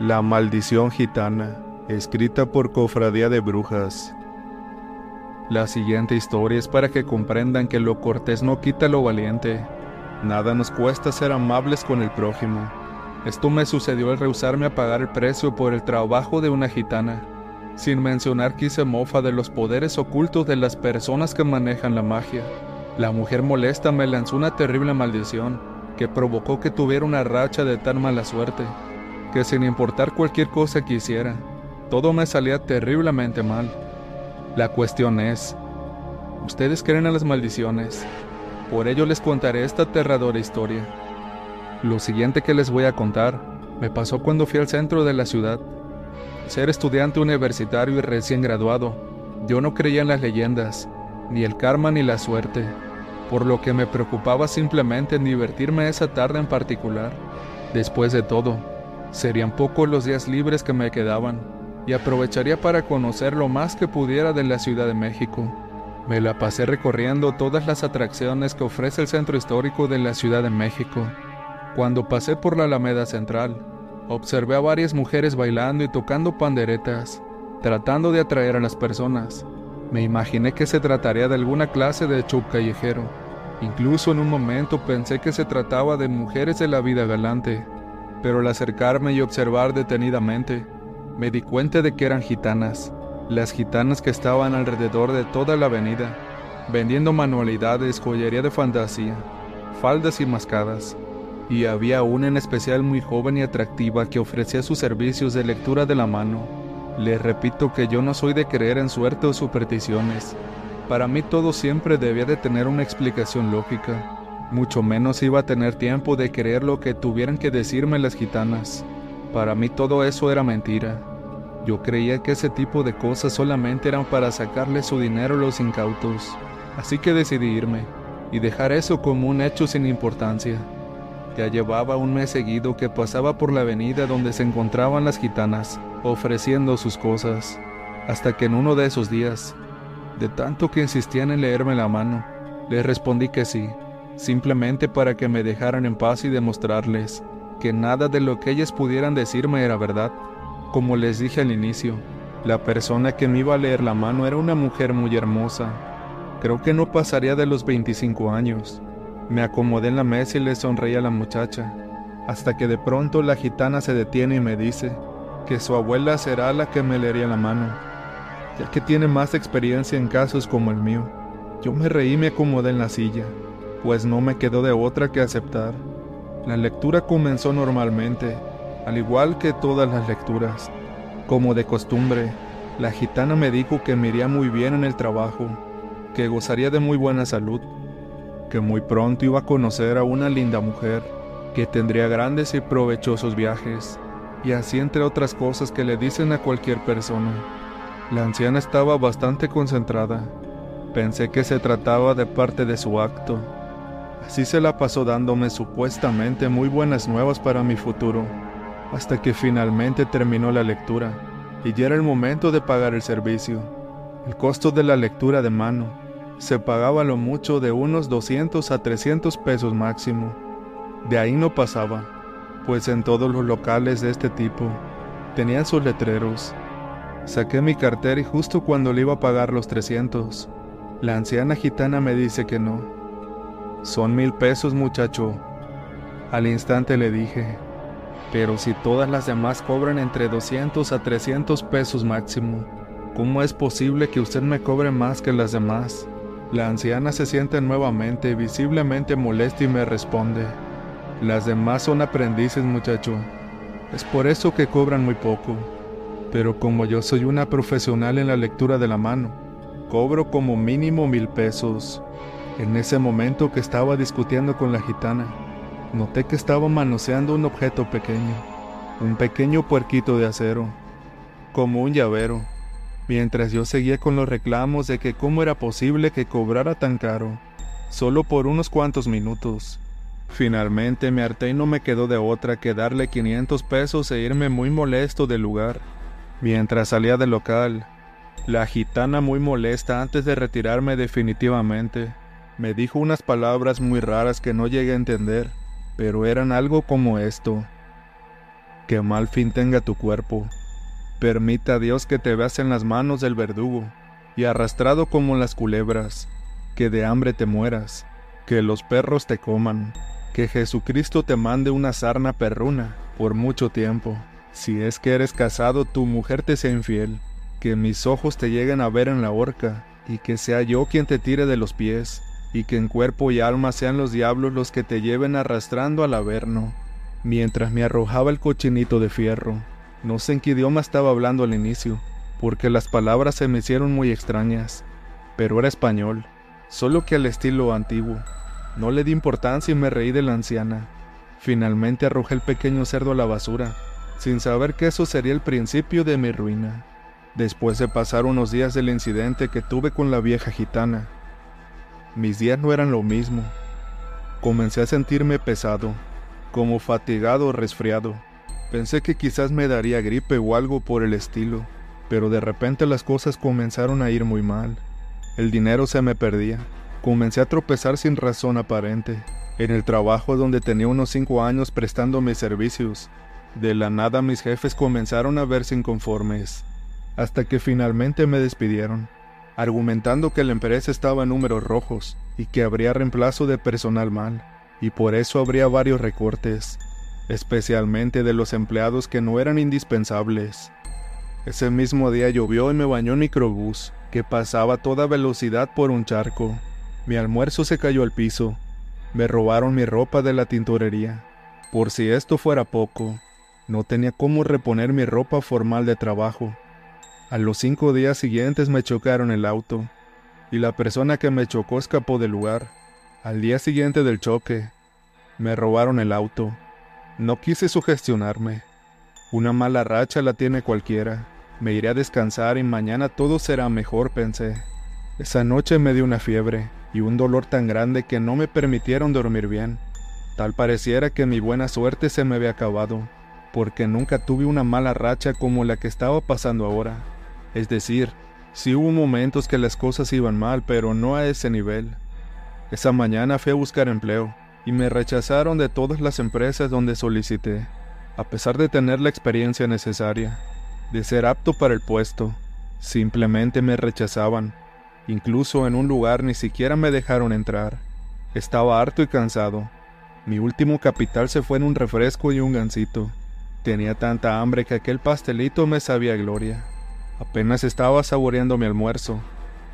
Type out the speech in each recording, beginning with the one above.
La maldición gitana, escrita por Cofradía de Brujas. La siguiente historia es para que comprendan que lo cortés no quita lo valiente. Nada nos cuesta ser amables con el prójimo. Esto me sucedió al rehusarme a pagar el precio por el trabajo de una gitana, sin mencionar que hice mofa de los poderes ocultos de las personas que manejan la magia. La mujer molesta me lanzó una terrible maldición, que provocó que tuviera una racha de tan mala suerte, que sin importar cualquier cosa que hiciera, todo me salía terriblemente mal. La cuestión es, ¿ustedes creen en las maldiciones? Por ello les contaré esta aterradora historia. Lo siguiente que les voy a contar me pasó cuando fui al centro de la ciudad. Ser estudiante universitario y recién graduado, yo no creía en las leyendas, ni el karma ni la suerte, por lo que me preocupaba simplemente en divertirme esa tarde en particular. Después de todo, serían pocos los días libres que me quedaban, y aprovecharía para conocer lo más que pudiera de la Ciudad de México. Me la pasé recorriendo todas las atracciones que ofrece el centro histórico de la Ciudad de México. Cuando pasé por la Alameda Central, observé a varias mujeres bailando y tocando panderetas, tratando de atraer a las personas. Me imaginé que se trataría de alguna clase de show callejero. Incluso en un momento pensé que se trataba de mujeres de la vida galante, pero al acercarme y observar detenidamente, me di cuenta de que eran gitanas, las gitanas que estaban alrededor de toda la avenida, vendiendo manualidades, joyería de fantasía, faldas y mascadas. Y había una en especial muy joven y atractiva que ofrecía sus servicios de lectura de la mano. Les repito que yo no soy de creer en suerte o supersticiones. Para mí todo siempre debía de tener una explicación lógica. Mucho menos iba a tener tiempo de creer lo que tuvieran que decirme las gitanas. Para mí todo eso era mentira. Yo creía que ese tipo de cosas solamente eran para sacarle su dinero a los incautos. Así que decidí irme y dejar eso como un hecho sin importancia. Ya llevaba un mes seguido que pasaba por la avenida donde se encontraban las gitanas, ofreciendo sus cosas, hasta que en uno de esos días, de tanto que insistían en leerme la mano, les respondí que sí, simplemente para que me dejaran en paz y demostrarles que nada de lo que ellas pudieran decirme era verdad. Como les dije al inicio, la persona que me iba a leer la mano era una mujer muy hermosa. Creo que no pasaría de los 25 años. Me acomodé en la mesa y le sonreí a la muchacha, hasta que de pronto la gitana se detiene y me dice que su abuela será la que me leería la mano, ya que tiene más experiencia en casos como el mío. Yo me reí y me acomodé en la silla, pues no me quedó de otra que aceptar. La lectura comenzó normalmente, al igual que todas las lecturas. Como de costumbre, la gitana me dijo que me iría muy bien en el trabajo, que gozaría de muy buena salud, que muy pronto iba a conocer a una linda mujer, que tendría grandes y provechosos viajes, y así entre otras cosas que le dicen a cualquier persona. La anciana estaba bastante concentrada. Pensé que se trataba de parte de su acto. Así se la pasó dándome supuestamente muy buenas nuevas para mi futuro, hasta que finalmente terminó la lectura, y ya era el momento de pagar el servicio. El costo de la lectura de mano se pagaba lo mucho de unos 200 a 300 pesos máximo. De ahí no pasaba, pues en todos los locales de este tipo tenían sus letreros. Saqué mi cartera y justo cuando le iba a pagar los 300, la anciana gitana me dice que no. Son mil pesos muchacho. Al instante le dije, pero si todas las demás cobran entre 200 a 300 pesos máximo, ¿cómo es posible que usted me cobre más que las demás? La anciana se siente nuevamente visiblemente molesta y me responde, las demás son aprendices muchacho, es por eso que cobran muy poco, pero como yo soy una profesional en la lectura de la mano, cobro como mínimo mil pesos. En ese momento que estaba discutiendo con la gitana, noté que estaba manoseando un objeto pequeño, un pequeño puerquito de acero, como un llavero, mientras yo seguía con los reclamos de que cómo era posible que cobrara tan caro, solo por unos cuantos minutos. Finalmente me harté y no me quedó de otra que darle 500 pesos e irme muy molesto del lugar. Mientras salía del local, la gitana muy molesta antes de retirarme definitivamente, me dijo unas palabras muy raras que no llegué a entender, pero eran algo como esto. que mal fin tenga tu cuerpo. Permita Dios que te veas en las manos del verdugo, y arrastrado como las culebras, que de hambre te mueras, que los perros te coman, que Jesucristo te mande una sarna perruna por mucho tiempo. Si es que eres casado, tu mujer te sea infiel, que mis ojos te lleguen a ver en la horca, y que sea yo quien te tire de los pies, y que en cuerpo y alma sean los diablos los que te lleven arrastrando al averno. Mientras me arrojaba el cochinito de fierro, no sé en qué idioma estaba hablando al inicio, porque las palabras se me hicieron muy extrañas, pero era español, solo que al estilo antiguo. No le di importancia y me reí de la anciana. Finalmente arrojé el pequeño cerdo a la basura, sin saber que eso sería el principio de mi ruina. Después de pasar unos días del incidente que tuve con la vieja gitana, mis días no eran lo mismo. Comencé a sentirme pesado, como fatigado o resfriado. Pensé que quizás me daría gripe o algo por el estilo, pero de repente las cosas comenzaron a ir muy mal. El dinero se me perdía. Comencé a tropezar sin razón aparente. En el trabajo donde tenía unos cinco años prestando mis servicios, de la nada mis jefes comenzaron a verse inconformes, hasta que finalmente me despidieron, argumentando que la empresa estaba en números rojos y que habría reemplazo de personal mal, y por eso habría varios recortes, especialmente de los empleados que no eran indispensables. Ese mismo día llovió y me bañó un microbús, que pasaba a toda velocidad por un charco. Mi almuerzo se cayó al piso. Me robaron mi ropa de la tintorería. Por si esto fuera poco, no tenía cómo reponer mi ropa formal de trabajo. A los cinco días siguientes me chocaron el auto, y la persona que me chocó escapó del lugar. Al día siguiente del choque, me robaron el auto. No quise sugestionarme. Una mala racha la tiene cualquiera. Me iré a descansar y mañana todo será mejor, pensé. Esa noche me dio una fiebre y un dolor tan grande que no me permitieron dormir bien. Tal pareciera que mi buena suerte se me había acabado porque nunca tuve una mala racha como la que estaba pasando ahora. Es decir, sí hubo momentos que las cosas iban mal, pero no a ese nivel. Esa mañana fui a buscar empleo y me rechazaron de todas las empresas donde solicité, a pesar de tener la experiencia necesaria, de ser apto para el puesto. Simplemente me rechazaban. Incluso en un lugar ni siquiera me dejaron entrar. Estaba harto y cansado. Mi último capital se fue en un refresco y un gansito. Tenía tanta hambre que aquel pastelito me sabía gloria. Apenas estaba saboreando mi almuerzo.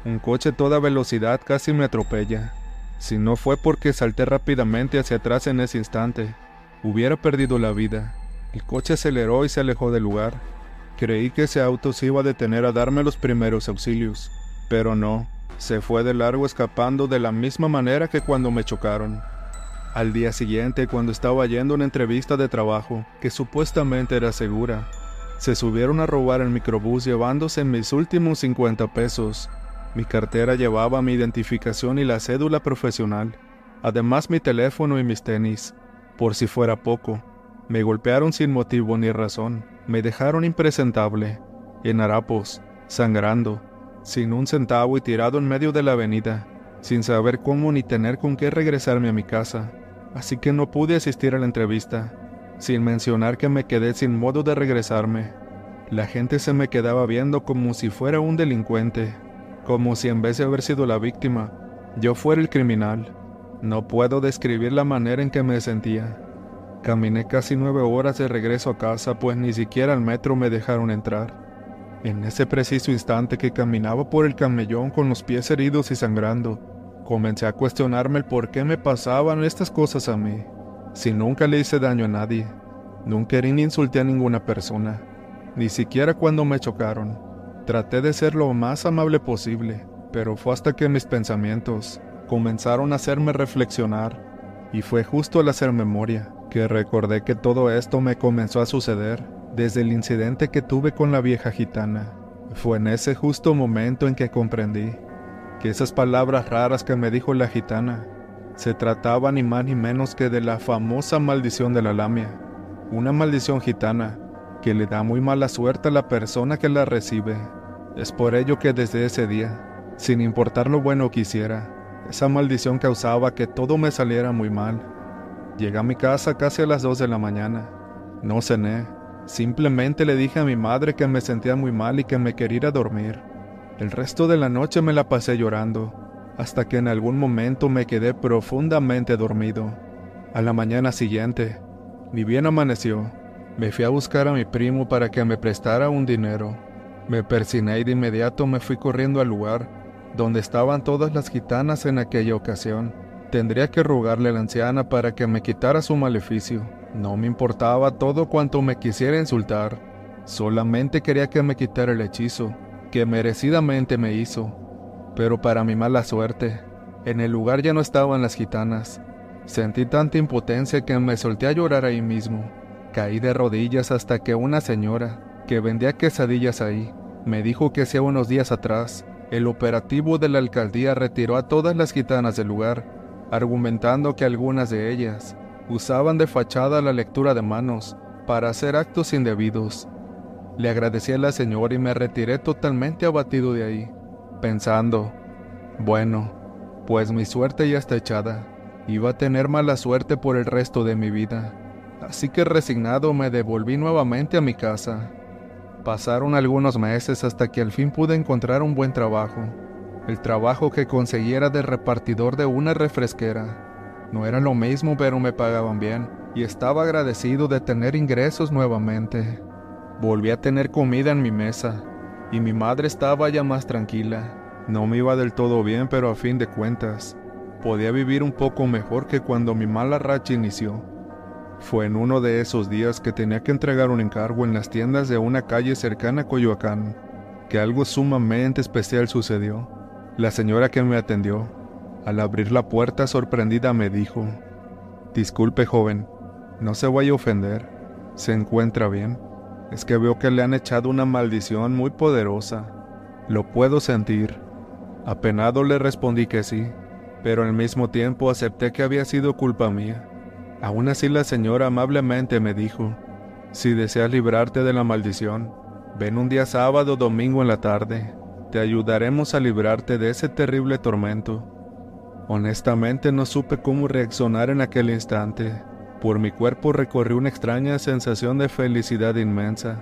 Un coche a toda velocidad casi me atropella. Si no fue porque salté rápidamente hacia atrás en ese instante, hubiera perdido la vida. El coche aceleró y se alejó del lugar. Creí que ese auto se iba a detener a darme los primeros auxilios, pero no, se fue de largo escapando de la misma manera que cuando me chocaron. Al día siguiente, cuando estaba yendo a una entrevista de trabajo, que supuestamente era segura, se subieron a robar el microbús llevándose mis últimos 50 pesos. Mi cartera llevaba mi identificación y la cédula profesional, además mi teléfono y mis tenis. Por si fuera poco, me golpearon sin motivo ni razón, me dejaron impresentable, en harapos, sangrando, sin un centavo y tirado en medio de la avenida, sin saber cómo ni tener con qué regresarme a mi casa así que no pude asistir a la entrevista, sin mencionar que me quedé sin modo de regresarme. La gente se me quedaba viendo como si fuera un delincuente, como si en vez de haber sido la víctima, yo fuera el criminal. No puedo describir la manera en que me sentía. Caminé casi nueve horas de regreso a casa, pues ni siquiera al metro me dejaron entrar. En ese preciso instante que caminaba por el camellón con los pies heridos y sangrando, Comencé a cuestionarme el por qué me pasaban estas cosas a mí, si nunca le hice daño a nadie, nunca herí ni insulté a ninguna persona, ni siquiera cuando me chocaron. Traté de ser lo más amable posible, pero fue hasta que mis pensamientos comenzaron a hacerme reflexionar, y fue justo al hacer memoria que recordé que todo esto me comenzó a suceder desde el incidente que tuve con la vieja gitana. Fue en ese justo momento en que comprendí que esas palabras raras que me dijo la gitana se trataban ni más ni menos que de la famosa maldición de la lamia, una maldición gitana que le da muy mala suerte a la persona que la recibe. Es por ello que desde ese día, sin importar lo bueno que hiciera, esa maldición causaba que todo me saliera muy mal. Llegué a mi casa casi a las 2 de la mañana. No cené, Simplemente le dije a mi madre que me sentía muy mal y que me quería dormir. El resto de la noche me la pasé llorando, hasta que en algún momento me quedé profundamente dormido. A la mañana siguiente, ni bien amaneció, me fui a buscar a mi primo para que me prestara un dinero. Me persiné y de inmediato me fui corriendo al lugar donde estaban todas las gitanas en aquella ocasión. Tendría que rogarle a la anciana para que me quitara su maleficio. No me importaba todo cuanto me quisiera insultar. Solamente quería que me quitara el hechizo, que merecidamente me hizo. Pero para mi mala suerte, en el lugar ya no estaban las gitanas. Sentí tanta impotencia que me solté a llorar ahí mismo. Caí de rodillas hasta que una señora, que vendía quesadillas ahí, me dijo que hacía unos días atrás, el operativo de la alcaldía retiró a todas las gitanas del lugar, argumentando que algunas de ellas usaban de fachada la lectura de manos para hacer actos indebidos. Le agradecí a la señora y me retiré totalmente abatido de ahí, pensando, bueno, pues mi suerte ya está echada, iba a tener mala suerte por el resto de mi vida, así que resignado me devolví nuevamente a mi casa. Pasaron algunos meses hasta que al fin pude encontrar un buen trabajo. El trabajo que conseguiera de repartidor de una refresquera. No era lo mismo, pero me pagaban bien, y estaba agradecido de tener ingresos nuevamente. Volví a tener comida en mi mesa, y mi madre estaba ya más tranquila. No me iba del todo bien, pero a fin de cuentas, podía vivir un poco mejor que cuando mi mala racha inició. Fue en uno de esos días que tenía que entregar un encargo en las tiendas de una calle cercana a Coyoacán, que algo sumamente especial sucedió. La señora que me atendió, al abrir la puerta sorprendida, me dijo, Disculpe joven, no se vaya a ofender, ¿se encuentra bien? Es que veo que le han echado una maldición muy poderosa. Lo puedo sentir. Apenado le respondí que sí, pero al mismo tiempo acepté que había sido culpa mía. Aún así la señora amablemente me dijo, si deseas librarte de la maldición, ven un día sábado o domingo en la tarde, te ayudaremos a librarte de ese terrible tormento. Honestamente no supe cómo reaccionar en aquel instante. Por mi cuerpo recorrió una extraña sensación de felicidad inmensa.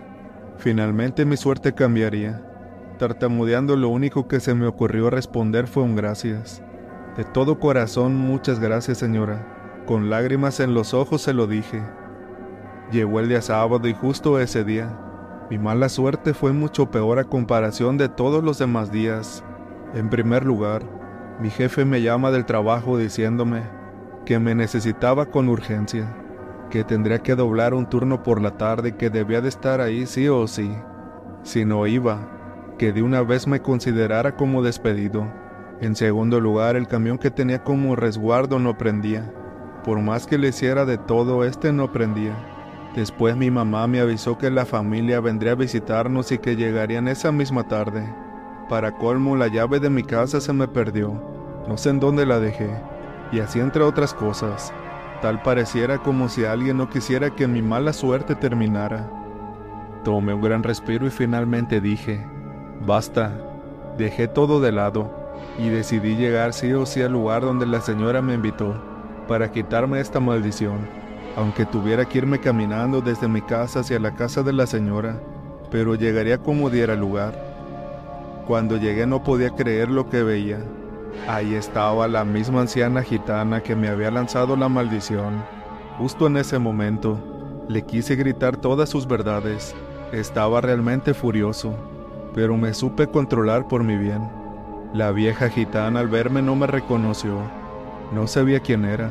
Finalmente mi suerte cambiaría. Tartamudeando lo único que se me ocurrió responder fue un gracias. De todo corazón muchas gracias señora. Con lágrimas en los ojos se lo dije. Llegó el día sábado y justo ese día, mi mala suerte fue mucho peor a comparación de todos los demás días. En primer lugar, mi jefe me llama del trabajo diciéndome que me necesitaba con urgencia, que tendría que doblar un turno por la tarde que debía de estar ahí sí o sí. Si no iba, que de una vez me considerara como despedido. En segundo lugar, el camión que tenía como resguardo no prendía. Por más que le hiciera de todo, este no prendía. Después mi mamá me avisó que la familia vendría a visitarnos y que llegarían esa misma tarde. Para colmo, la llave de mi casa se me perdió. No sé en dónde la dejé. Y así entre otras cosas. Tal pareciera como si alguien no quisiera que mi mala suerte terminara. Tomé un gran respiro y finalmente dije, basta. Dejé todo de lado y decidí llegar sí o sí al lugar donde la señora me invitó para quitarme esta maldición, aunque tuviera que irme caminando desde mi casa hacia la casa de la señora, pero llegaría como diera lugar. Cuando llegué no podía creer lo que veía. Ahí estaba la misma anciana gitana que me había lanzado la maldición. Justo en ese momento, le quise gritar todas sus verdades. Estaba realmente furioso, pero me supe controlar por mi bien. La vieja gitana al verme no me reconoció no sabía quién era.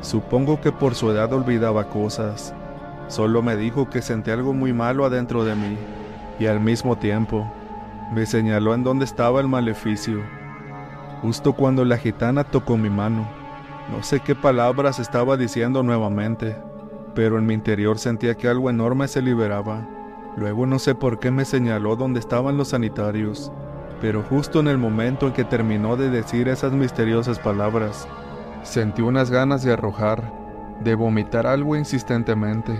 Supongo que por su edad olvidaba cosas. Solo me dijo que sentía algo muy malo adentro de mí y al mismo tiempo me señaló en dónde estaba el maleficio. Justo cuando la gitana tocó mi mano, no sé qué palabras estaba diciendo nuevamente, pero en mi interior sentía que algo enorme se liberaba. Luego no sé por qué me señaló dónde estaban los sanitarios, pero justo en el momento en que terminó de decir esas misteriosas palabras, Sentí unas ganas de arrojar, de vomitar algo insistentemente.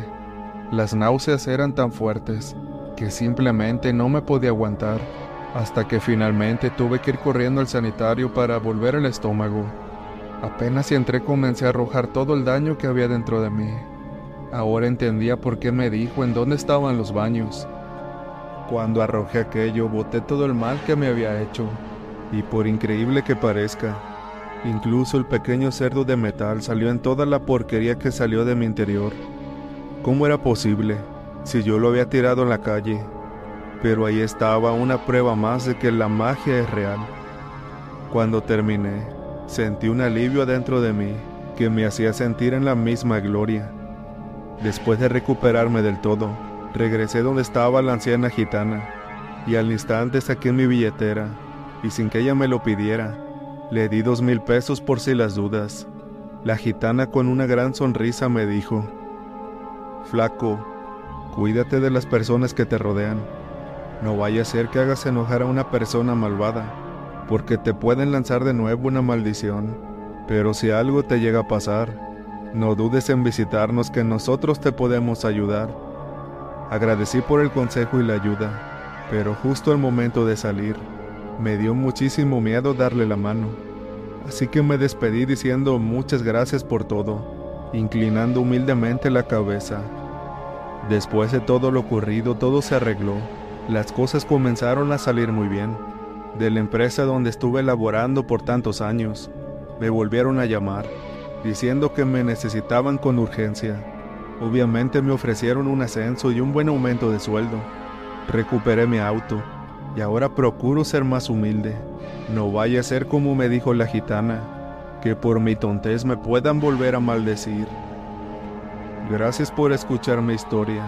Las náuseas eran tan fuertes que simplemente no me podía aguantar, hasta que finalmente tuve que ir corriendo al sanitario para volver el estómago. Apenas entré comencé a arrojar todo el daño que había dentro de mí. Ahora entendía por qué me dijo en dónde estaban los baños. Cuando arrojé aquello, boté todo el mal que me había hecho, y por increíble que parezca, incluso el pequeño cerdo de metal salió en toda la porquería que salió de mi interior. ¿Cómo era posible, si yo lo había tirado en la calle? Pero ahí estaba una prueba más de que la magia es real. Cuando terminé, sentí un alivio adentro de mí que me hacía sentir en la misma gloria. Después de recuperarme del todo, regresé donde estaba la anciana gitana y al instante saqué mi billetera y sin que ella me lo pidiera, le di dos mil pesos por si las dudas. La gitana con una gran sonrisa me dijo, Flaco, cuídate de las personas que te rodean. No vaya a ser que hagas enojar a una persona malvada, porque te pueden lanzar de nuevo una maldición. Pero si algo te llega a pasar, no dudes en visitarnos que nosotros te podemos ayudar. Agradecí por el consejo y la ayuda, pero justo al momento de salir, me dio muchísimo miedo darle la mano. Así que me despedí diciendo muchas gracias por todo, inclinando humildemente la cabeza. Después de todo lo ocurrido, todo se arregló. Las cosas comenzaron a salir muy bien. De la empresa donde estuve laborando por tantos años, me volvieron a llamar diciendo que me necesitaban con urgencia. Obviamente me ofrecieron un ascenso y un buen aumento de sueldo. Recuperé mi auto y ahora procuro ser más humilde. No vaya a ser como me dijo la gitana, que por mi tontez me puedan volver a maldecir. Gracias por escuchar mi historia.